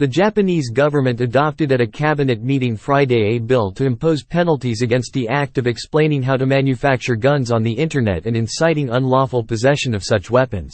The Japanese government adopted at a cabinet meeting Friday a bill to impose penalties against the act of explaining how to manufacture guns on the Internet and inciting unlawful possession of such weapons.